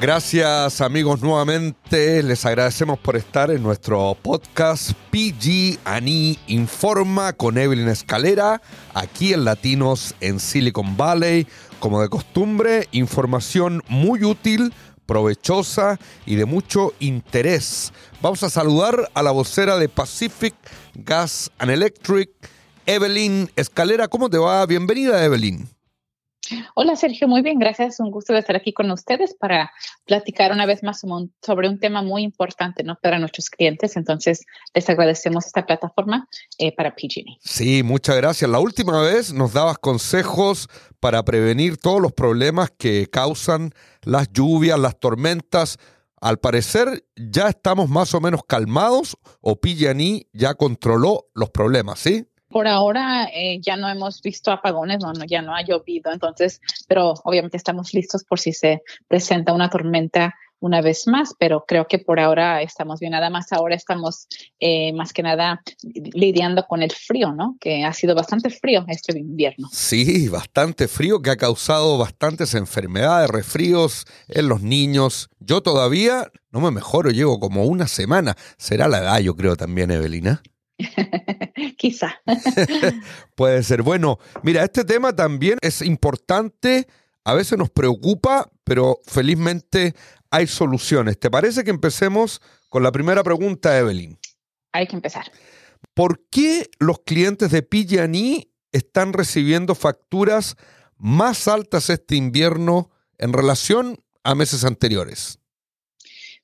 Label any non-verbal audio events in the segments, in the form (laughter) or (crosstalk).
Gracias amigos nuevamente, les agradecemos por estar en nuestro podcast PG Ani Informa con Evelyn Escalera, aquí en Latinos en Silicon Valley. Como de costumbre, información muy útil, provechosa y de mucho interés. Vamos a saludar a la vocera de Pacific Gas and Electric, Evelyn Escalera. ¿Cómo te va? Bienvenida, Evelyn. Hola Sergio, muy bien, gracias. Un gusto de estar aquí con ustedes para platicar una vez más sobre un tema muy importante ¿no? para nuestros clientes. Entonces, les agradecemos esta plataforma eh, para PG&E. Sí, muchas gracias. La última vez nos dabas consejos para prevenir todos los problemas que causan las lluvias, las tormentas. Al parecer ya estamos más o menos calmados o PG&E ya controló los problemas, ¿sí? Por ahora eh, ya no hemos visto apagones, no, ya no ha llovido, entonces, pero obviamente estamos listos por si se presenta una tormenta una vez más, pero creo que por ahora estamos bien. Nada más ahora estamos eh, más que nada lidiando con el frío, ¿no? Que ha sido bastante frío este invierno. Sí, bastante frío que ha causado bastantes enfermedades, resfríos en los niños. Yo todavía no me mejoro, llevo como una semana. Será la edad, yo creo también, Evelina. (laughs) Quizá. (laughs) Puede ser. Bueno, mira, este tema también es importante, a veces nos preocupa, pero felizmente hay soluciones. ¿Te parece que empecemos con la primera pregunta, Evelyn? Hay que empezar. ¿Por qué los clientes de PG&E están recibiendo facturas más altas este invierno en relación a meses anteriores?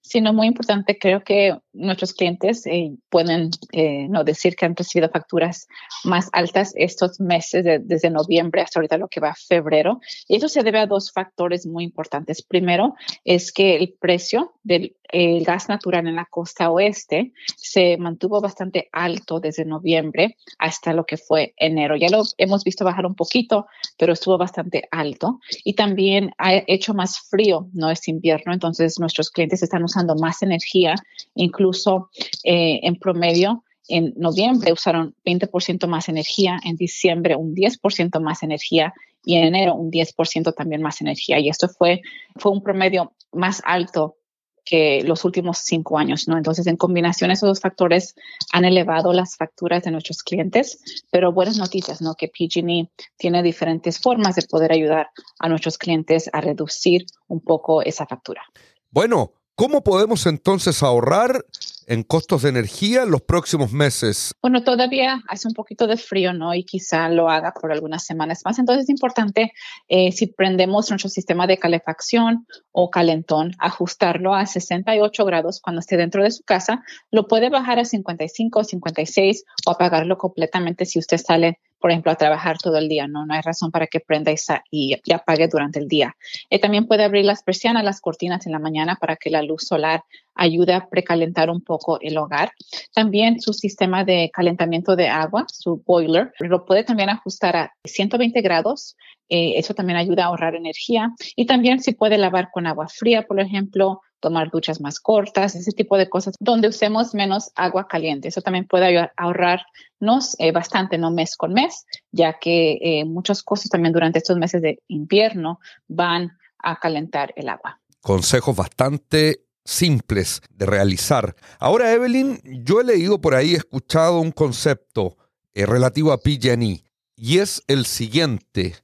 Sino muy importante, creo que nuestros clientes eh, pueden eh, no decir que han recibido facturas más altas estos meses, desde noviembre hasta ahorita lo que va a febrero. Y eso se debe a dos factores muy importantes. Primero es que el precio del gas natural en la costa oeste se mantuvo bastante alto desde noviembre hasta lo que fue enero. Ya lo hemos visto bajar un poquito, pero estuvo bastante alto. Y también ha hecho más frío, no es invierno, entonces nuestros clientes están usando más energía, incluso eh, en promedio. En noviembre usaron 20% más energía, en diciembre un 10% más energía y en enero un 10% también más energía. Y esto fue, fue un promedio más alto que los últimos cinco años, ¿no? Entonces, en combinación, esos dos factores han elevado las facturas de nuestros clientes, pero buenas noticias, ¿no? Que PG&E tiene diferentes formas de poder ayudar a nuestros clientes a reducir un poco esa factura. Bueno, ¿Cómo podemos entonces ahorrar en costos de energía en los próximos meses? Bueno, todavía hace un poquito de frío, ¿no? Y quizá lo haga por algunas semanas más. Entonces es importante, eh, si prendemos nuestro sistema de calefacción o calentón, ajustarlo a 68 grados cuando esté dentro de su casa. Lo puede bajar a 55 o 56 o apagarlo completamente si usted sale por ejemplo, a trabajar todo el día, ¿no? No hay razón para que prenda y, y, apague durante el día. Eh, también puede abrir las persianas, las cortinas en la mañana para que la luz solar ayude a precalentar un poco el hogar. También su sistema de calentamiento de agua, su boiler, lo puede también ajustar a 120 grados. Eh, eso también ayuda a ahorrar energía. Y también se puede lavar con agua fría, por ejemplo, tomar duchas más cortas, ese tipo de cosas, donde usemos menos agua caliente. Eso también puede ayudar a ahorrarnos eh, bastante, no mes con mes, ya que eh, muchas cosas también durante estos meses de invierno van a calentar el agua. Consejos bastante simples de realizar. Ahora, Evelyn, yo he leído por ahí, he escuchado un concepto eh, relativo a PG&E y es el siguiente,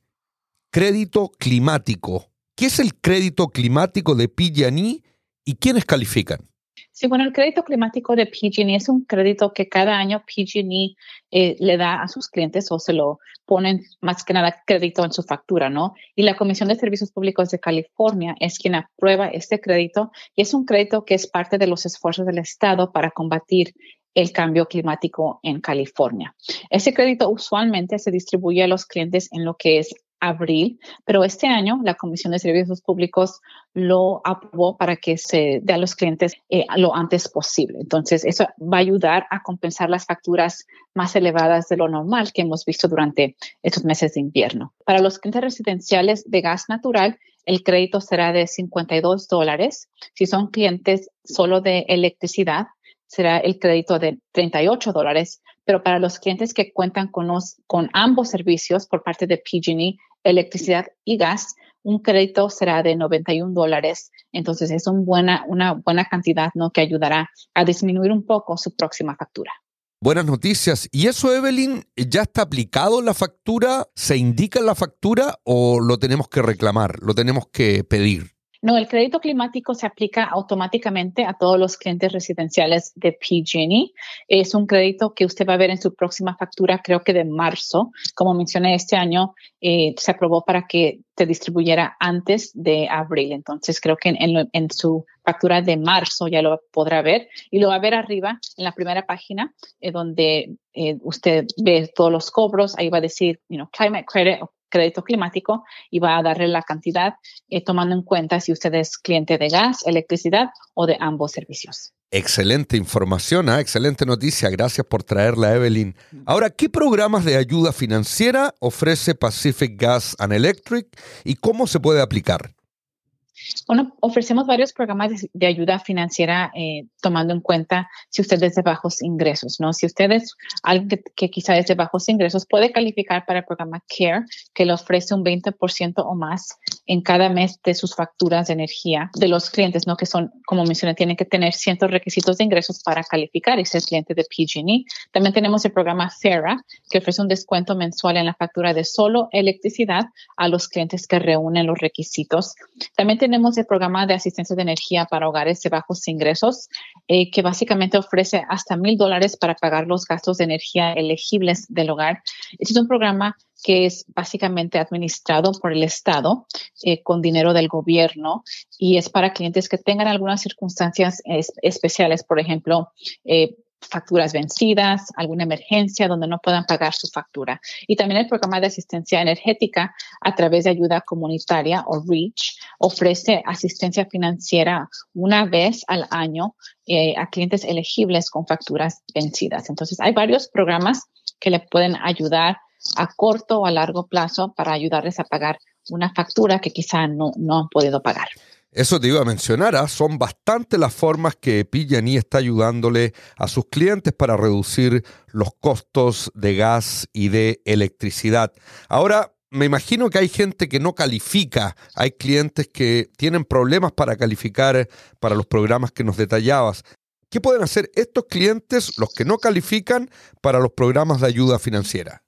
crédito climático. ¿Qué es el crédito climático de PG&E ¿Y quiénes califican? Sí, bueno, el crédito climático de PG&E es un crédito que cada año PG&E eh, le da a sus clientes o se lo ponen más que nada crédito en su factura, ¿no? Y la Comisión de Servicios Públicos de California es quien aprueba este crédito y es un crédito que es parte de los esfuerzos del Estado para combatir el cambio climático en California. Ese crédito usualmente se distribuye a los clientes en lo que es abril, pero este año la Comisión de Servicios Públicos lo aprobó para que se dé a los clientes eh, lo antes posible. Entonces, eso va a ayudar a compensar las facturas más elevadas de lo normal que hemos visto durante estos meses de invierno. Para los clientes residenciales de gas natural, el crédito será de 52 dólares. Si son clientes solo de electricidad, será el crédito de 38 dólares, pero para los clientes que cuentan con, con ambos servicios por parte de PG&E, electricidad y gas, un crédito será de 91 dólares. Entonces es un buena, una buena cantidad ¿no? que ayudará a disminuir un poco su próxima factura. Buenas noticias. ¿Y eso, Evelyn, ya está aplicado la factura? ¿Se indica la factura o lo tenemos que reclamar? ¿Lo tenemos que pedir? No, el crédito climático se aplica automáticamente a todos los clientes residenciales de PG&E. Es un crédito que usted va a ver en su próxima factura, creo que de marzo. Como mencioné, este año eh, se aprobó para que se distribuyera antes de abril. Entonces, creo que en, su factura de marzo ya lo podrá ver y lo va a ver arriba en la primera página eh, donde eh, usted ve todos los cobros. Ahí va a decir, you know, climate credit crédito climático y va a darle la cantidad eh, tomando en cuenta si usted es cliente de gas, electricidad o de ambos servicios. Excelente información, ¿ah? excelente noticia. Gracias por traerla, Evelyn. Ahora, ¿qué programas de ayuda financiera ofrece Pacific Gas and Electric y cómo se puede aplicar? Bueno, ofrecemos varios programas de, ayuda financiera eh, tomando en cuenta si usted es de bajos ingresos, ¿no? Si usted es alguien que, que, quizá es de bajos ingresos, puede calificar para el programa CARE, que le ofrece un 20% o más en cada mes de sus facturas de energía de los clientes, ¿no? Que son, como mencioné, tienen que tener ciertos requisitos de ingresos para calificar y ser cliente de PG&E. También tenemos el programa FERA, que ofrece un descuento mensual en la factura de solo electricidad a los clientes que reúnen los requisitos. También tenemos el programa de asistencia de energía para hogares de bajos ingresos, eh, que básicamente ofrece hasta mil dólares para pagar los gastos de energía elegibles del hogar. Este es un programa que es básicamente administrado por el Estado eh, con dinero del gobierno y es para clientes que tengan algunas circunstancias especiales, por ejemplo, eh, facturas vencidas, alguna emergencia donde no puedan pagar su factura. Y también el programa de asistencia energética a través de ayuda comunitaria o REACH ofrece asistencia financiera una vez al año eh, a clientes elegibles con facturas vencidas. Entonces, hay varios programas que le pueden ayudar a corto o a largo plazo para ayudarles a pagar una factura que quizá no, no han podido pagar. Eso te iba a mencionar, ¿ah? son bastante las formas que PG&E está ayudándole a sus clientes para reducir los costos de gas y de electricidad. Ahora, me imagino que hay gente que no califica, hay clientes que tienen problemas para calificar para los programas que nos detallabas. ¿Qué pueden hacer estos clientes, los que no califican, para los programas de ayuda financiera?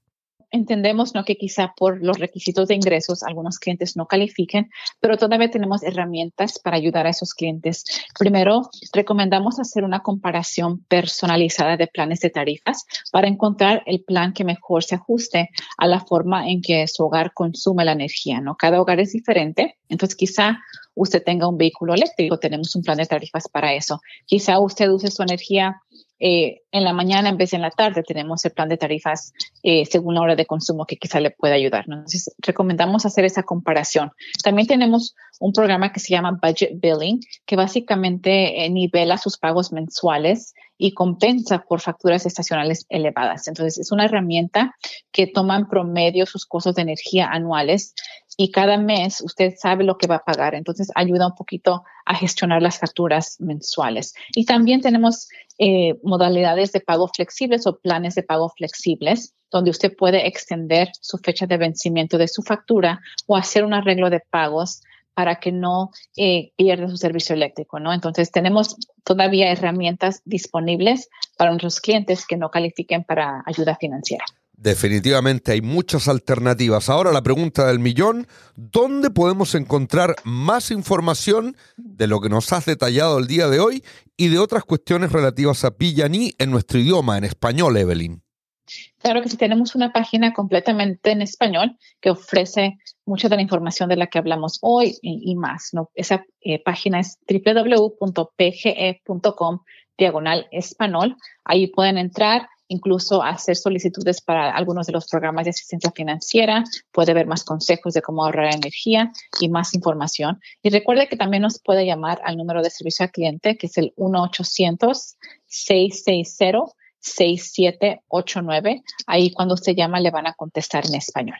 Entendemos ¿no? que quizá por los requisitos de ingresos algunos clientes no califiquen, pero todavía tenemos herramientas para ayudar a esos clientes. Primero, recomendamos hacer una comparación personalizada de planes de tarifas para encontrar el plan que mejor se ajuste a la forma en que su hogar consume la energía. ¿no? Cada hogar es diferente, entonces quizá usted tenga un vehículo eléctrico, tenemos un plan de tarifas para eso. Quizá usted use su energía eh, en la mañana en vez de en la tarde tenemos el plan de tarifas eh, según la hora de consumo que quizá le pueda ayudar. Entonces, recomendamos hacer esa comparación. También tenemos un programa que se llama Budget Billing, que básicamente eh, nivela sus pagos mensuales y compensa por facturas estacionales elevadas. Entonces, es una herramienta que toma en promedio sus costos de energía anuales y cada mes usted sabe lo que va a pagar. Entonces, ayuda un poquito a gestionar las facturas mensuales. Y también tenemos eh, modalidades de pago flexibles o planes de pago flexibles, donde usted puede extender su fecha de vencimiento de su factura o hacer un arreglo de pagos para que no eh, pierda su servicio eléctrico, ¿no? Entonces tenemos todavía herramientas disponibles para nuestros clientes que no califiquen para ayuda financiera. Definitivamente hay muchas alternativas. Ahora la pregunta del millón, ¿dónde podemos encontrar más información de lo que nos has detallado el día de hoy y de otras cuestiones relativas a Pillaní en nuestro idioma, en español, Evelyn? Claro que sí, tenemos una página completamente en español que ofrece mucha de la información de la que hablamos hoy y, más. Esa eh, página es www.pge.com diagonal español. Ahí pueden entrar, incluso hacer solicitudes para algunos de los programas de asistencia financiera, puede ver más consejos de cómo ahorrar energía y más información. Y recuerde que también nos puede llamar al número de servicio al cliente, que es el 1-800-660. 6789. Ahí cuando usted llama le van a contestar en español.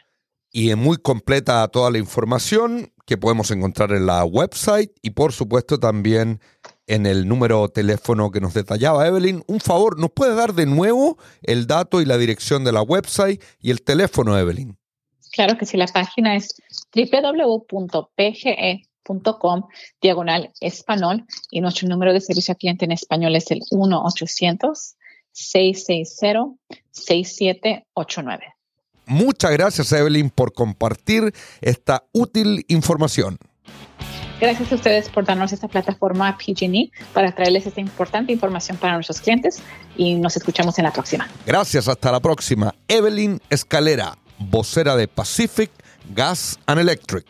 Y es muy completa toda la información que podemos encontrar en la website y por supuesto también en el número teléfono que nos detallaba Evelyn. Un favor, ¿nos puede dar de nuevo el dato y la dirección de la website y el teléfono, Evelyn? Claro que sí, la página es www.pge.com diagonal español y nuestro número de servicio al cliente en español es el 1-800-660-6789. Muchas gracias, Evelyn, por compartir esta útil información. Gracias a ustedes por darnos esta plataforma PG&E para traerles esta importante información para nuestros clientes y nos escuchamos en la próxima. Gracias, hasta la próxima. Evelyn Escalera, vocera de Pacific Gas and Electric.